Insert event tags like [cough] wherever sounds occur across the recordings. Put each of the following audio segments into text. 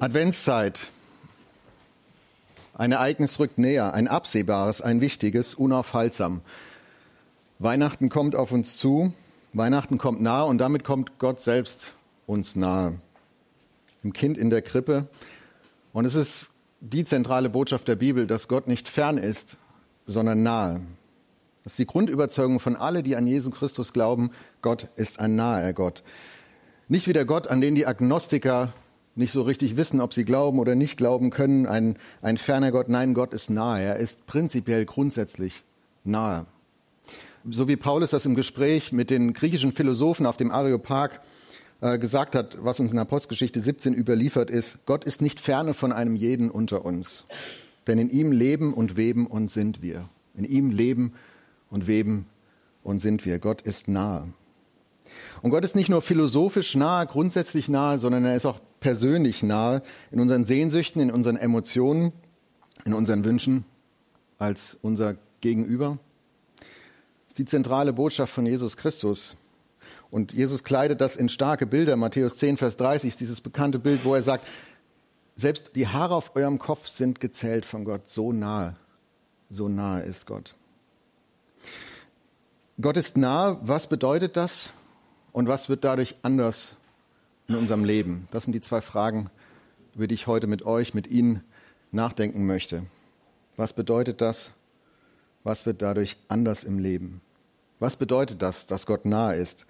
Adventszeit. Ein Ereignis rückt näher, ein absehbares, ein wichtiges, unaufhaltsam. Weihnachten kommt auf uns zu, Weihnachten kommt nahe und damit kommt Gott selbst uns nahe. Im Kind in der Krippe. Und es ist die zentrale Botschaft der Bibel, dass Gott nicht fern ist, sondern nahe. Das ist die Grundüberzeugung von allen, die an Jesus Christus glauben. Gott ist ein naher Gott. Nicht wie der Gott, an den die Agnostiker nicht so richtig wissen, ob sie glauben oder nicht glauben können, ein, ein ferner Gott. Nein, Gott ist nahe. Er ist prinzipiell grundsätzlich nahe. So wie Paulus das im Gespräch mit den griechischen Philosophen auf dem Areopag äh, gesagt hat, was uns in Apostelgeschichte 17 überliefert ist, Gott ist nicht ferne von einem jeden unter uns. Denn in ihm leben und weben und sind wir. In ihm leben und weben und sind wir. Gott ist nahe. Und Gott ist nicht nur philosophisch nahe, grundsätzlich nahe, sondern er ist auch persönlich nahe in unseren Sehnsüchten, in unseren Emotionen, in unseren Wünschen als unser Gegenüber. Das ist die zentrale Botschaft von Jesus Christus. Und Jesus kleidet das in starke Bilder. Matthäus 10, Vers 30 ist dieses bekannte Bild, wo er sagt, selbst die Haare auf eurem Kopf sind gezählt von Gott. So nahe, so nahe ist Gott. Gott ist nahe. Was bedeutet das? Und was wird dadurch anders in unserem Leben? Das sind die zwei Fragen, über die ich heute mit euch, mit Ihnen nachdenken möchte. Was bedeutet das? Was wird dadurch anders im Leben? Was bedeutet das, dass Gott nahe ist?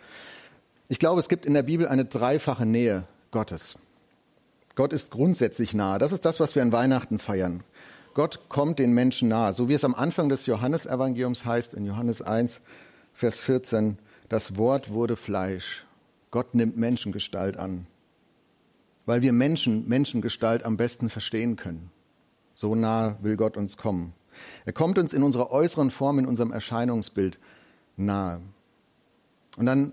Ich glaube, es gibt in der Bibel eine dreifache Nähe Gottes. Gott ist grundsätzlich nahe. Das ist das, was wir an Weihnachten feiern. Gott kommt den Menschen nahe, so wie es am Anfang des Johannesevangeliums heißt, in Johannes 1, Vers 14, das Wort wurde Fleisch Gott nimmt Menschengestalt an, weil wir Menschen Menschengestalt am besten verstehen können. So nah will Gott uns kommen. Er kommt uns in unserer äußeren Form, in unserem Erscheinungsbild nahe. Und dann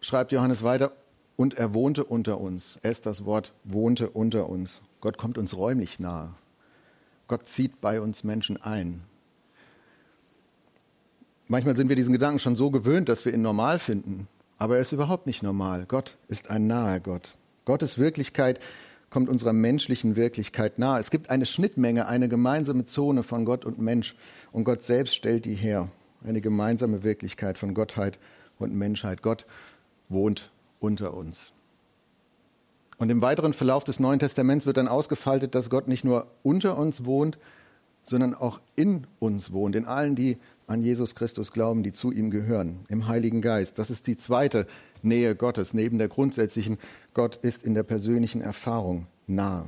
schreibt Johannes weiter, und er wohnte unter uns. Er ist das Wort, wohnte unter uns. Gott kommt uns räumlich nahe. Gott zieht bei uns Menschen ein. Manchmal sind wir diesen Gedanken schon so gewöhnt, dass wir ihn normal finden. Aber er ist überhaupt nicht normal. Gott ist ein naher Gott. Gottes Wirklichkeit kommt unserer menschlichen Wirklichkeit nahe. Es gibt eine Schnittmenge, eine gemeinsame Zone von Gott und Mensch. Und Gott selbst stellt die her. Eine gemeinsame Wirklichkeit von Gottheit und Menschheit. Gott wohnt unter uns. Und im weiteren Verlauf des Neuen Testaments wird dann ausgefaltet, dass Gott nicht nur unter uns wohnt, sondern auch in uns wohnt, in allen, die an Jesus Christus glauben, die zu ihm gehören, im Heiligen Geist. Das ist die zweite Nähe Gottes, neben der grundsätzlichen, Gott ist in der persönlichen Erfahrung nahe,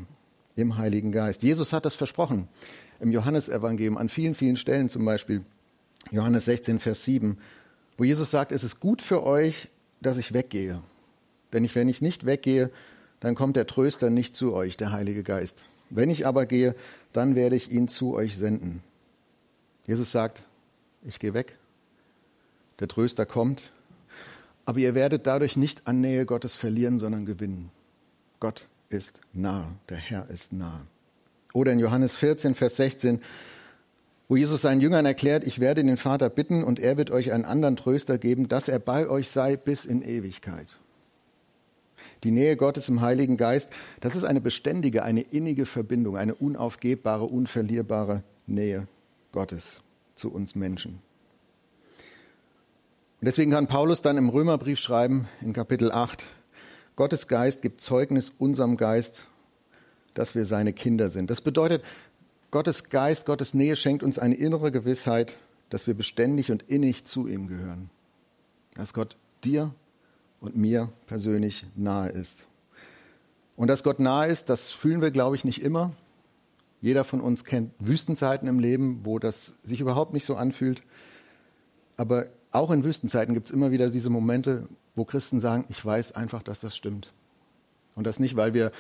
im Heiligen Geist. Jesus hat das versprochen im Johannesevangelium an vielen, vielen Stellen, zum Beispiel Johannes 16, Vers 7, wo Jesus sagt, es ist gut für euch, dass ich weggehe. Denn ich, wenn ich nicht weggehe, dann kommt der Tröster nicht zu euch, der Heilige Geist. Wenn ich aber gehe, dann werde ich ihn zu euch senden. Jesus sagt, ich gehe weg, der Tröster kommt, aber ihr werdet dadurch nicht an Nähe Gottes verlieren, sondern gewinnen. Gott ist nah, der Herr ist nah. Oder in Johannes 14, Vers 16, wo Jesus seinen Jüngern erklärt, ich werde den Vater bitten und er wird euch einen anderen Tröster geben, dass er bei euch sei bis in Ewigkeit. Die Nähe Gottes im Heiligen Geist, das ist eine beständige, eine innige Verbindung, eine unaufgebbare, unverlierbare Nähe Gottes zu uns Menschen. Und deswegen kann Paulus dann im Römerbrief schreiben, in Kapitel 8, Gottes Geist gibt Zeugnis unserem Geist, dass wir seine Kinder sind. Das bedeutet, Gottes Geist, Gottes Nähe schenkt uns eine innere Gewissheit, dass wir beständig und innig zu ihm gehören. Dass Gott dir und mir persönlich nahe ist. Und dass Gott nahe ist, das fühlen wir, glaube ich, nicht immer. Jeder von uns kennt Wüstenzeiten im Leben, wo das sich überhaupt nicht so anfühlt. Aber auch in Wüstenzeiten gibt es immer wieder diese Momente, wo Christen sagen, ich weiß einfach, dass das stimmt. Und das nicht, weil wir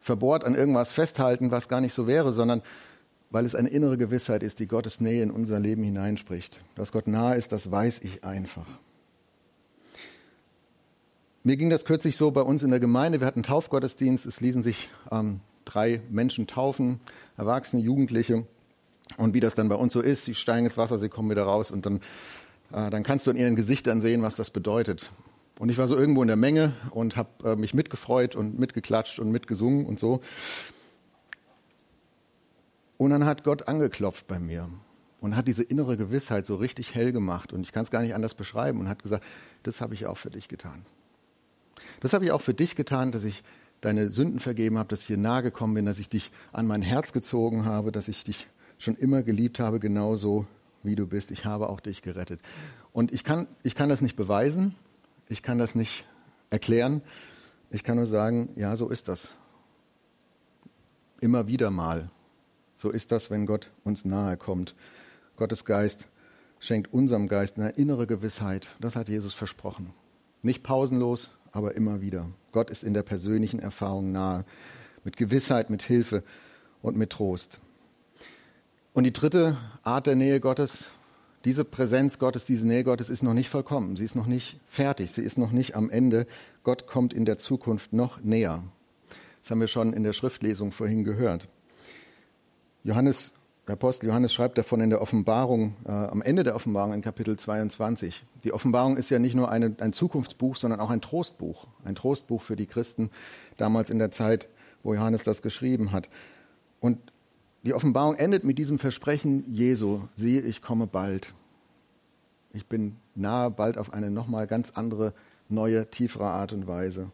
verbohrt an irgendwas festhalten, was gar nicht so wäre, sondern weil es eine innere Gewissheit ist, die Gottes Nähe in unser Leben hineinspricht. Dass Gott nahe ist, das weiß ich einfach. Mir ging das kürzlich so bei uns in der Gemeinde. Wir hatten Taufgottesdienst. Es ließen sich ähm, drei Menschen taufen, Erwachsene, Jugendliche. Und wie das dann bei uns so ist, sie steigen ins Wasser, sie kommen wieder raus und dann, äh, dann kannst du in ihren Gesichtern sehen, was das bedeutet. Und ich war so irgendwo in der Menge und habe äh, mich mitgefreut und mitgeklatscht und mitgesungen und so. Und dann hat Gott angeklopft bei mir und hat diese innere Gewissheit so richtig hell gemacht. Und ich kann es gar nicht anders beschreiben und hat gesagt, das habe ich auch für dich getan. Das habe ich auch für dich getan, dass ich deine Sünden vergeben habe, dass ich hier nahe gekommen bin, dass ich dich an mein Herz gezogen habe, dass ich dich schon immer geliebt habe, genauso wie du bist. Ich habe auch dich gerettet. Und ich kann, ich kann das nicht beweisen, ich kann das nicht erklären, ich kann nur sagen, ja, so ist das. Immer wieder mal. So ist das, wenn Gott uns nahe kommt. Gottes Geist schenkt unserem Geist eine innere Gewissheit. Das hat Jesus versprochen. Nicht pausenlos, aber immer wieder. Gott ist in der persönlichen Erfahrung nahe, mit Gewissheit, mit Hilfe und mit Trost. Und die dritte Art der Nähe Gottes, diese Präsenz Gottes, diese Nähe Gottes ist noch nicht vollkommen. Sie ist noch nicht fertig. Sie ist noch nicht am Ende. Gott kommt in der Zukunft noch näher. Das haben wir schon in der Schriftlesung vorhin gehört. Johannes, der Apostel Johannes schreibt davon in der Offenbarung, äh, am Ende der Offenbarung in Kapitel 22. Die Offenbarung ist ja nicht nur eine, ein Zukunftsbuch, sondern auch ein Trostbuch. Ein Trostbuch für die Christen damals in der Zeit, wo Johannes das geschrieben hat. Und die Offenbarung endet mit diesem Versprechen Jesu, siehe, ich komme bald. Ich bin nahe, bald auf eine nochmal ganz andere, neue, tiefere Art und Weise.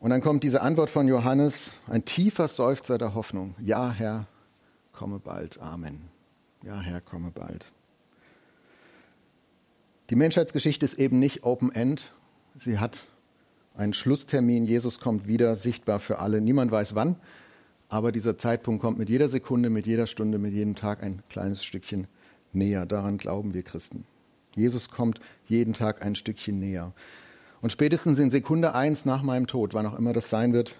Und dann kommt diese Antwort von Johannes, ein tiefer Seufzer der Hoffnung. Ja, Herr, komme bald. Amen. Ja, Herr, komme bald. Die Menschheitsgeschichte ist eben nicht Open End. Sie hat einen Schlusstermin. Jesus kommt wieder, sichtbar für alle. Niemand weiß wann, aber dieser Zeitpunkt kommt mit jeder Sekunde, mit jeder Stunde, mit jedem Tag ein kleines Stückchen näher. Daran glauben wir Christen. Jesus kommt jeden Tag ein Stückchen näher. Und spätestens in Sekunde eins nach meinem Tod, wann auch immer das sein wird,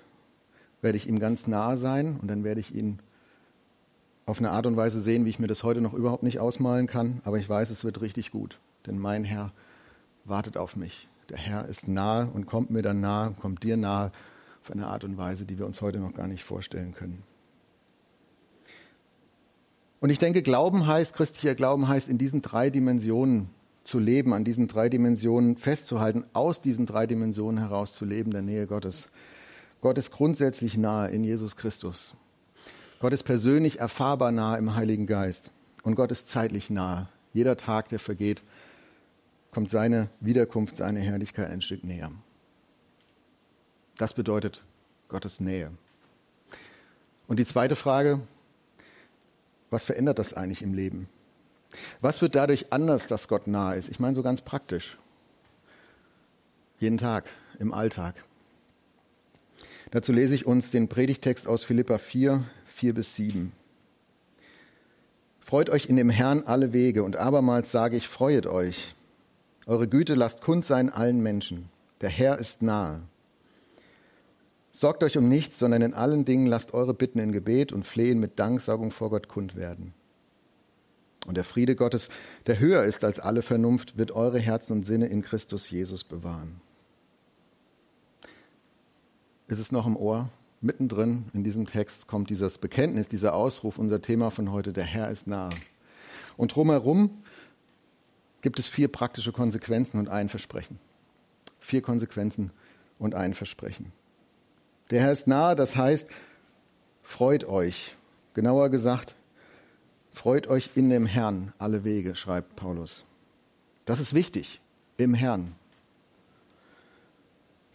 werde ich ihm ganz nahe sein und dann werde ich ihn auf eine Art und Weise sehen, wie ich mir das heute noch überhaupt nicht ausmalen kann. Aber ich weiß, es wird richtig gut, denn mein Herr wartet auf mich. Der Herr ist nahe und kommt mir dann nahe, kommt dir nahe auf eine Art und Weise, die wir uns heute noch gar nicht vorstellen können. Und ich denke, Glauben heißt, christlicher Glauben heißt, in diesen drei Dimensionen zu leben, an diesen drei Dimensionen festzuhalten, aus diesen drei Dimensionen heraus zu leben, der Nähe Gottes. Gott ist grundsätzlich nahe in Jesus Christus. Gott ist persönlich erfahrbar nahe im Heiligen Geist. Und Gott ist zeitlich nahe. Jeder Tag, der vergeht, kommt seine Wiederkunft, seine Herrlichkeit ein Stück näher. Das bedeutet Gottes Nähe. Und die zweite Frage, was verändert das eigentlich im Leben? Was wird dadurch anders, dass Gott nahe ist? Ich meine so ganz praktisch. Jeden Tag, im Alltag. Dazu lese ich uns den Predigtext aus Philippa 4, 4 bis 7. Freut euch in dem Herrn alle Wege und abermals sage ich, freuet euch. Eure Güte lasst kund sein allen Menschen. Der Herr ist nahe. Sorgt euch um nichts, sondern in allen Dingen lasst eure Bitten in Gebet und Flehen mit Danksagung vor Gott kund werden. Und der Friede Gottes, der höher ist als alle Vernunft, wird eure Herzen und Sinne in Christus Jesus bewahren. Ist es noch im Ohr? Mittendrin in diesem Text kommt dieses Bekenntnis, dieser Ausruf, unser Thema von heute, der Herr ist nahe. Und drumherum gibt es vier praktische Konsequenzen und ein Versprechen. Vier Konsequenzen und ein Versprechen. Der Herr ist nahe, das heißt, freut euch. Genauer gesagt, freut euch in dem Herrn alle Wege, schreibt Paulus. Das ist wichtig, im Herrn.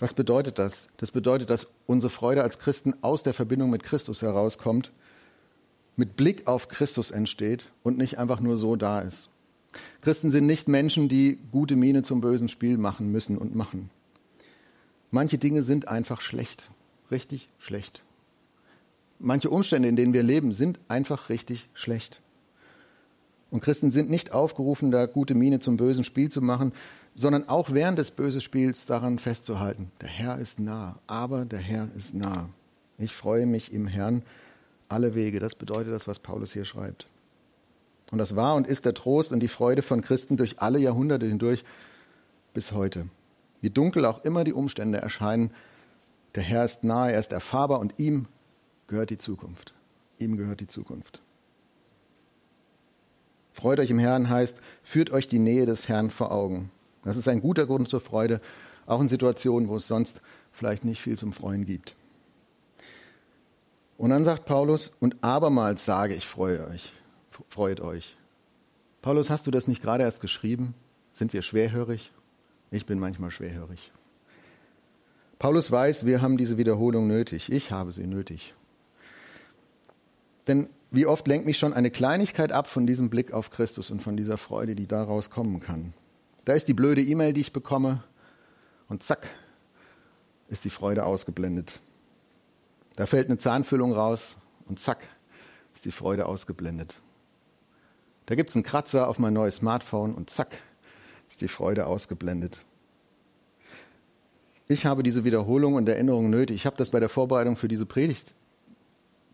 Was bedeutet das? Das bedeutet, dass unsere Freude als Christen aus der Verbindung mit Christus herauskommt, mit Blick auf Christus entsteht und nicht einfach nur so da ist. Christen sind nicht Menschen, die gute Miene zum bösen Spiel machen müssen und machen. Manche Dinge sind einfach schlecht richtig schlecht. Manche Umstände, in denen wir leben, sind einfach richtig schlecht. Und Christen sind nicht aufgerufen, da gute Miene zum bösen Spiel zu machen, sondern auch während des bösen Spiels daran festzuhalten. Der Herr ist nah, aber der Herr ist nah. Ich freue mich im Herrn alle Wege. Das bedeutet das, was Paulus hier schreibt. Und das war und ist der Trost und die Freude von Christen durch alle Jahrhunderte hindurch bis heute. Wie dunkel auch immer die Umstände erscheinen, der Herr ist nahe, er ist erfahrbar und ihm gehört die Zukunft. Ihm gehört die Zukunft. Freut euch im Herrn heißt, führt euch die Nähe des Herrn vor Augen. Das ist ein guter Grund zur Freude, auch in Situationen, wo es sonst vielleicht nicht viel zum Freuen gibt. Und dann sagt Paulus, und abermals sage ich, freue euch, freut euch. Paulus, hast du das nicht gerade erst geschrieben? Sind wir schwerhörig? Ich bin manchmal schwerhörig. Paulus weiß, wir haben diese Wiederholung nötig. Ich habe sie nötig. Denn wie oft lenkt mich schon eine Kleinigkeit ab von diesem Blick auf Christus und von dieser Freude, die daraus kommen kann. Da ist die blöde E-Mail, die ich bekomme, und zack, ist die Freude ausgeblendet. Da fällt eine Zahnfüllung raus und zack, ist die Freude ausgeblendet. Da gibt es einen Kratzer auf mein neues Smartphone und zack, ist die Freude ausgeblendet. Ich habe diese Wiederholung und Erinnerung nötig. Ich habe das bei der Vorbereitung für diese Predigt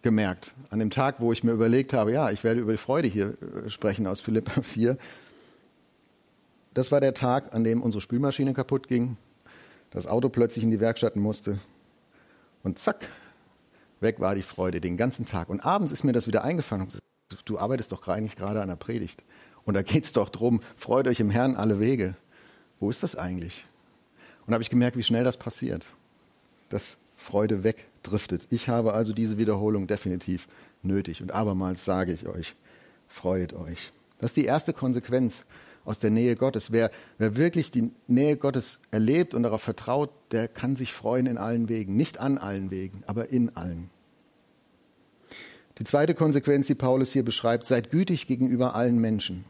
gemerkt. An dem Tag, wo ich mir überlegt habe, ja, ich werde über die Freude hier äh, sprechen aus Philippa [laughs] 4. Das war der Tag, an dem unsere Spülmaschine kaputt ging, das Auto plötzlich in die Werkstatt musste und zack, weg war die Freude den ganzen Tag. Und abends ist mir das wieder eingefallen. Du arbeitest doch eigentlich gerade an der Predigt. Und da geht es doch drum, freut euch im Herrn alle Wege. Wo ist das eigentlich? Und da habe ich gemerkt, wie schnell das passiert. Dass Freude wegdriftet. Ich habe also diese Wiederholung definitiv nötig. Und abermals sage ich euch, freut euch. Das ist die erste Konsequenz aus der Nähe Gottes. Wer, wer wirklich die Nähe Gottes erlebt und darauf vertraut, der kann sich freuen in allen Wegen. Nicht an allen Wegen, aber in allen. Die zweite Konsequenz, die Paulus hier beschreibt, seid gütig gegenüber allen Menschen.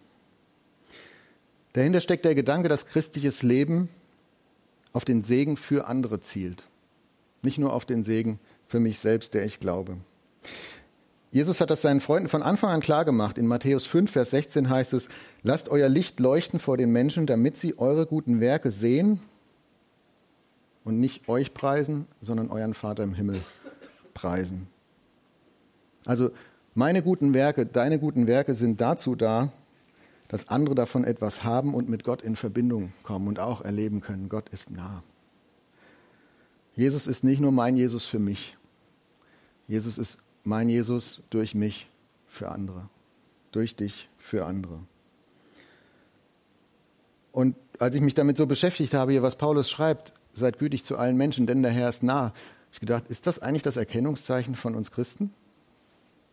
Dahinter steckt der Gedanke, dass christliches Leben auf den Segen für andere zielt. Nicht nur auf den Segen für mich selbst, der ich glaube. Jesus hat das seinen Freunden von Anfang an klar gemacht. In Matthäus 5, Vers 16 heißt es, lasst euer Licht leuchten vor den Menschen, damit sie eure guten Werke sehen und nicht euch preisen, sondern euren Vater im Himmel preisen. Also meine guten Werke, deine guten Werke sind dazu da, dass andere davon etwas haben und mit Gott in Verbindung kommen und auch erleben können, Gott ist nah. Jesus ist nicht nur mein Jesus für mich. Jesus ist mein Jesus durch mich für andere. Durch dich für andere. Und als ich mich damit so beschäftigt habe, hier, was Paulus schreibt, seid gütig zu allen Menschen, denn der Herr ist nah, habe ich gedacht, ist das eigentlich das Erkennungszeichen von uns Christen?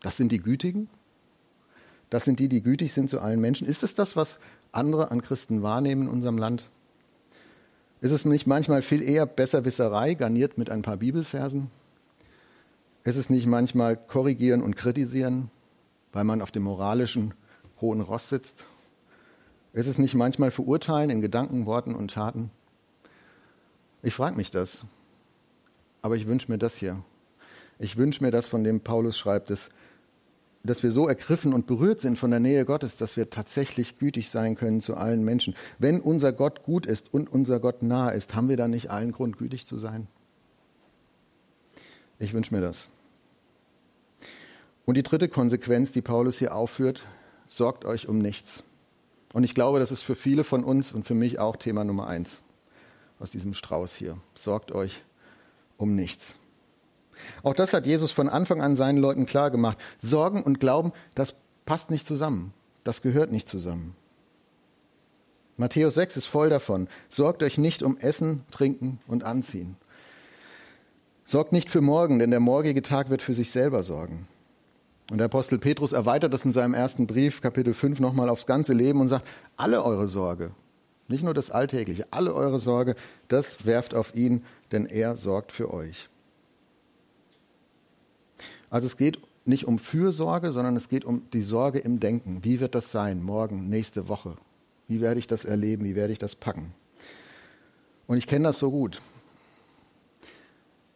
Das sind die Gütigen? Das sind die, die gütig sind zu allen Menschen? Ist es das, was andere an Christen wahrnehmen in unserem Land? Ist es nicht manchmal viel eher Besserwisserei, garniert mit ein paar Bibelversen? Ist es nicht manchmal korrigieren und kritisieren, weil man auf dem moralischen hohen Ross sitzt? Ist es nicht manchmal verurteilen in Gedanken, Worten und Taten? Ich frage mich das. Aber ich wünsche mir das hier. Ich wünsche mir das, von dem Paulus schreibt, dass dass wir so ergriffen und berührt sind von der Nähe Gottes, dass wir tatsächlich gütig sein können zu allen Menschen. Wenn unser Gott gut ist und unser Gott nah ist, haben wir dann nicht allen Grund, gütig zu sein? Ich wünsche mir das. Und die dritte Konsequenz, die Paulus hier aufführt, sorgt euch um nichts. Und ich glaube, das ist für viele von uns und für mich auch Thema Nummer eins aus diesem Strauß hier. Sorgt euch um nichts. Auch das hat Jesus von Anfang an seinen Leuten klar gemacht. Sorgen und Glauben, das passt nicht zusammen. Das gehört nicht zusammen. Matthäus 6 ist voll davon. Sorgt euch nicht um Essen, Trinken und Anziehen. Sorgt nicht für morgen, denn der morgige Tag wird für sich selber sorgen. Und der Apostel Petrus erweitert das in seinem ersten Brief, Kapitel 5, nochmal aufs ganze Leben und sagt, alle eure Sorge, nicht nur das Alltägliche, alle eure Sorge, das werft auf ihn, denn er sorgt für euch. Also es geht nicht um Fürsorge, sondern es geht um die Sorge im Denken. Wie wird das sein, morgen, nächste Woche? Wie werde ich das erleben? Wie werde ich das packen? Und ich kenne das so gut.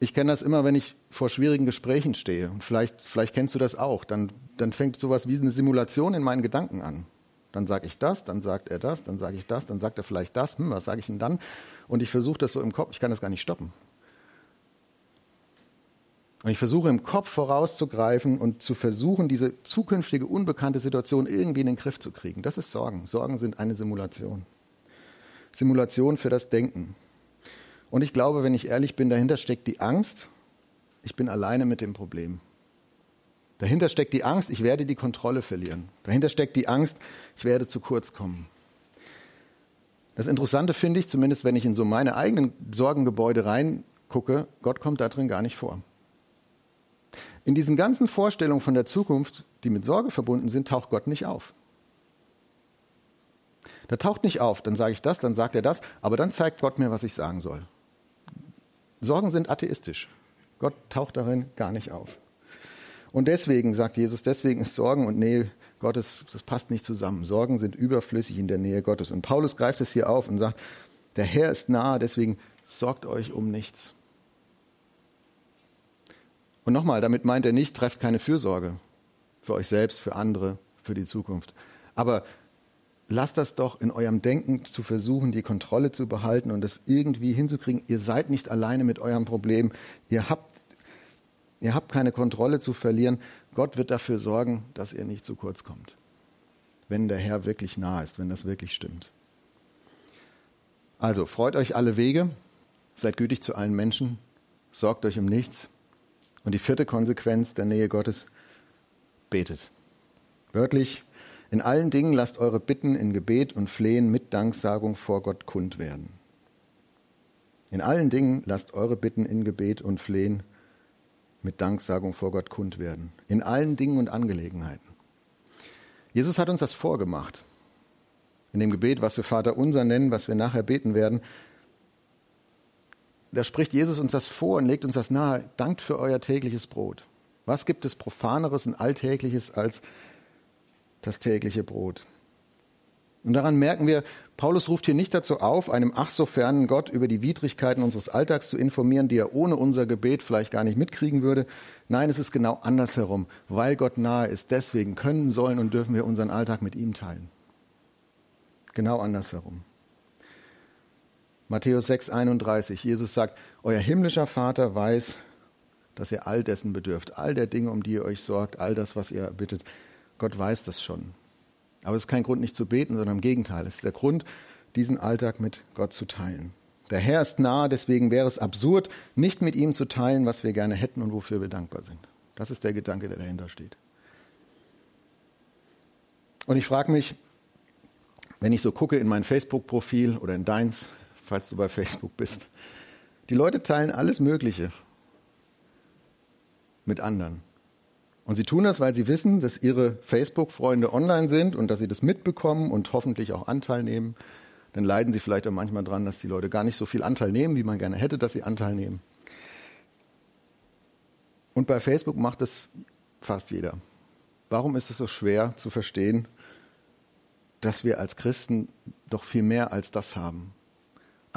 Ich kenne das immer, wenn ich vor schwierigen Gesprächen stehe. Und vielleicht, vielleicht kennst du das auch. Dann, dann fängt sowas wie eine Simulation in meinen Gedanken an. Dann sage ich das, dann sagt er das, dann sage ich das, dann sagt er vielleicht das. Hm, was sage ich denn dann? Und ich versuche das so im Kopf. Ich kann das gar nicht stoppen. Und ich versuche im Kopf vorauszugreifen und zu versuchen, diese zukünftige unbekannte Situation irgendwie in den Griff zu kriegen. Das ist Sorgen. Sorgen sind eine Simulation. Simulation für das Denken. Und ich glaube, wenn ich ehrlich bin, dahinter steckt die Angst, ich bin alleine mit dem Problem. Dahinter steckt die Angst, ich werde die Kontrolle verlieren. Dahinter steckt die Angst, ich werde zu kurz kommen. Das Interessante finde ich, zumindest wenn ich in so meine eigenen Sorgengebäude reingucke, Gott kommt da drin gar nicht vor. In diesen ganzen Vorstellungen von der Zukunft, die mit Sorge verbunden sind, taucht Gott nicht auf. Da taucht nicht auf, dann sage ich das, dann sagt er das, aber dann zeigt Gott mir, was ich sagen soll. Sorgen sind atheistisch. Gott taucht darin gar nicht auf. Und deswegen, sagt Jesus, deswegen ist Sorgen und Nähe Gottes, das passt nicht zusammen. Sorgen sind überflüssig in der Nähe Gottes. Und Paulus greift es hier auf und sagt, der Herr ist nahe, deswegen sorgt euch um nichts. Und nochmal, damit meint er nicht, trefft keine Fürsorge für euch selbst, für andere, für die Zukunft. Aber lasst das doch in eurem Denken zu versuchen, die Kontrolle zu behalten und das irgendwie hinzukriegen. Ihr seid nicht alleine mit eurem Problem. Ihr habt, ihr habt keine Kontrolle zu verlieren. Gott wird dafür sorgen, dass ihr nicht zu kurz kommt. Wenn der Herr wirklich nah ist, wenn das wirklich stimmt. Also freut euch alle Wege, seid gütig zu allen Menschen, sorgt euch um nichts. Und die vierte Konsequenz der Nähe Gottes, betet. Wörtlich, in allen Dingen lasst eure Bitten in Gebet und Flehen mit Danksagung vor Gott kund werden. In allen Dingen lasst eure Bitten in Gebet und Flehen mit Danksagung vor Gott kund werden. In allen Dingen und Angelegenheiten. Jesus hat uns das vorgemacht. In dem Gebet, was wir Vater unser nennen, was wir nachher beten werden, da spricht Jesus uns das vor und legt uns das nahe. Dankt für euer tägliches Brot. Was gibt es profaneres und alltägliches als das tägliche Brot? Und daran merken wir, Paulus ruft hier nicht dazu auf, einem ach so fernen Gott über die Widrigkeiten unseres Alltags zu informieren, die er ohne unser Gebet vielleicht gar nicht mitkriegen würde. Nein, es ist genau andersherum. Weil Gott nahe ist, deswegen können, sollen und dürfen wir unseren Alltag mit ihm teilen. Genau andersherum. Matthäus 6, 31. Jesus sagt, euer himmlischer Vater weiß, dass ihr all dessen bedürft, all der Dinge, um die ihr euch sorgt, all das, was ihr bittet. Gott weiß das schon. Aber es ist kein Grund, nicht zu beten, sondern im Gegenteil. Es ist der Grund, diesen Alltag mit Gott zu teilen. Der Herr ist nahe, deswegen wäre es absurd, nicht mit ihm zu teilen, was wir gerne hätten und wofür wir dankbar sind. Das ist der Gedanke, der dahinter steht. Und ich frage mich, wenn ich so gucke in mein Facebook-Profil oder in deins, falls du bei Facebook bist, die Leute teilen alles Mögliche mit anderen. Und sie tun das, weil sie wissen, dass ihre Facebook-Freunde online sind und dass sie das mitbekommen und hoffentlich auch Anteil nehmen. Dann leiden sie vielleicht auch manchmal dran, dass die Leute gar nicht so viel Anteil nehmen, wie man gerne hätte, dass sie Anteil nehmen. Und bei Facebook macht es fast jeder. Warum ist es so schwer zu verstehen, dass wir als Christen doch viel mehr als das haben?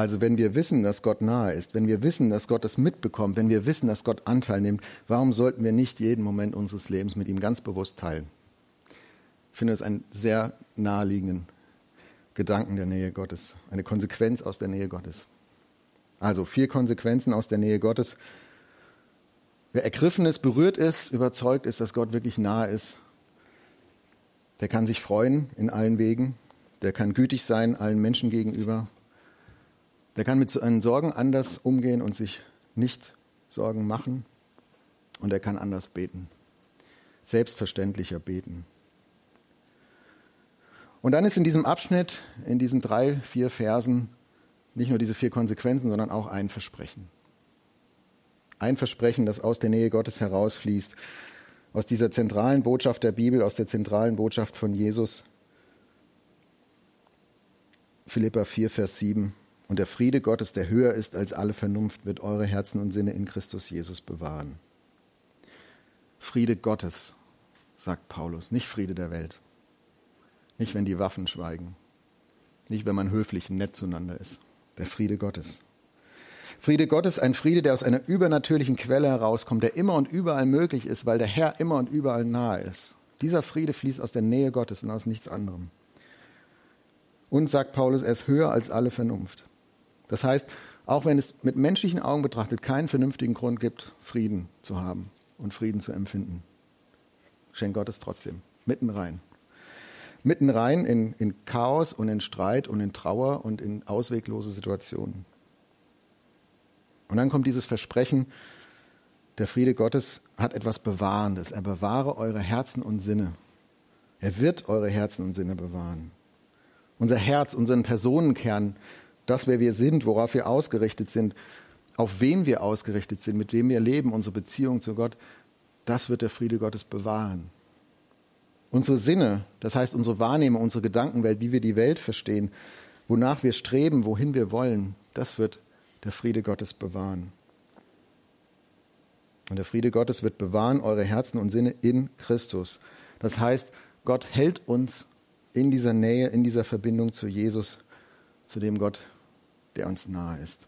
Also wenn wir wissen, dass Gott nahe ist, wenn wir wissen, dass Gott es mitbekommt, wenn wir wissen, dass Gott Anteil nimmt, warum sollten wir nicht jeden Moment unseres Lebens mit ihm ganz bewusst teilen? Ich finde es einen sehr naheliegenden Gedanken der Nähe Gottes, eine Konsequenz aus der Nähe Gottes. Also vier Konsequenzen aus der Nähe Gottes. Wer ergriffen ist, berührt ist, überzeugt ist, dass Gott wirklich nahe ist, der kann sich freuen in allen Wegen, der kann gütig sein allen Menschen gegenüber, der kann mit seinen Sorgen anders umgehen und sich nicht Sorgen machen. Und er kann anders beten. Selbstverständlicher beten. Und dann ist in diesem Abschnitt, in diesen drei, vier Versen, nicht nur diese vier Konsequenzen, sondern auch ein Versprechen. Ein Versprechen, das aus der Nähe Gottes herausfließt, aus dieser zentralen Botschaft der Bibel, aus der zentralen Botschaft von Jesus. Philippa 4, Vers 7. Und der Friede Gottes, der höher ist als alle Vernunft, wird eure Herzen und Sinne in Christus Jesus bewahren. Friede Gottes, sagt Paulus, nicht Friede der Welt. Nicht, wenn die Waffen schweigen. Nicht, wenn man höflich und nett zueinander ist. Der Friede Gottes. Friede Gottes, ein Friede, der aus einer übernatürlichen Quelle herauskommt, der immer und überall möglich ist, weil der Herr immer und überall nahe ist. Dieser Friede fließt aus der Nähe Gottes und aus nichts anderem. Und sagt Paulus, er ist höher als alle Vernunft. Das heißt, auch wenn es mit menschlichen Augen betrachtet keinen vernünftigen Grund gibt, Frieden zu haben und Frieden zu empfinden, schenkt Gott es trotzdem. Mitten rein. Mitten rein in, in Chaos und in Streit und in Trauer und in ausweglose Situationen. Und dann kommt dieses Versprechen, der Friede Gottes hat etwas Bewahrendes. Er bewahre eure Herzen und Sinne. Er wird eure Herzen und Sinne bewahren. unser Herz, unseren Personenkern, das, wer wir sind, worauf wir ausgerichtet sind, auf wen wir ausgerichtet sind, mit wem wir leben, unsere Beziehung zu Gott, das wird der Friede Gottes bewahren. Unsere Sinne, das heißt unsere Wahrnehmung, unsere Gedankenwelt, wie wir die Welt verstehen, wonach wir streben, wohin wir wollen, das wird der Friede Gottes bewahren. Und der Friede Gottes wird bewahren eure Herzen und Sinne in Christus. Das heißt, Gott hält uns in dieser Nähe, in dieser Verbindung zu Jesus, zu dem Gott, der uns nahe ist.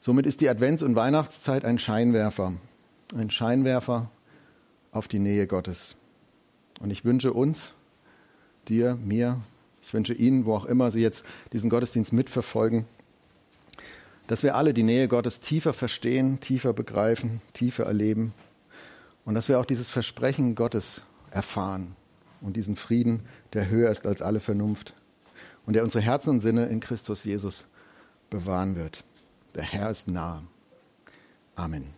Somit ist die Advents- und Weihnachtszeit ein Scheinwerfer, ein Scheinwerfer auf die Nähe Gottes. Und ich wünsche uns, dir, mir, ich wünsche Ihnen, wo auch immer Sie jetzt diesen Gottesdienst mitverfolgen, dass wir alle die Nähe Gottes tiefer verstehen, tiefer begreifen, tiefer erleben und dass wir auch dieses Versprechen Gottes erfahren und diesen Frieden, der höher ist als alle Vernunft und der unsere Herzen und Sinne in Christus Jesus bewahren wird. Der Herr ist nah. Amen.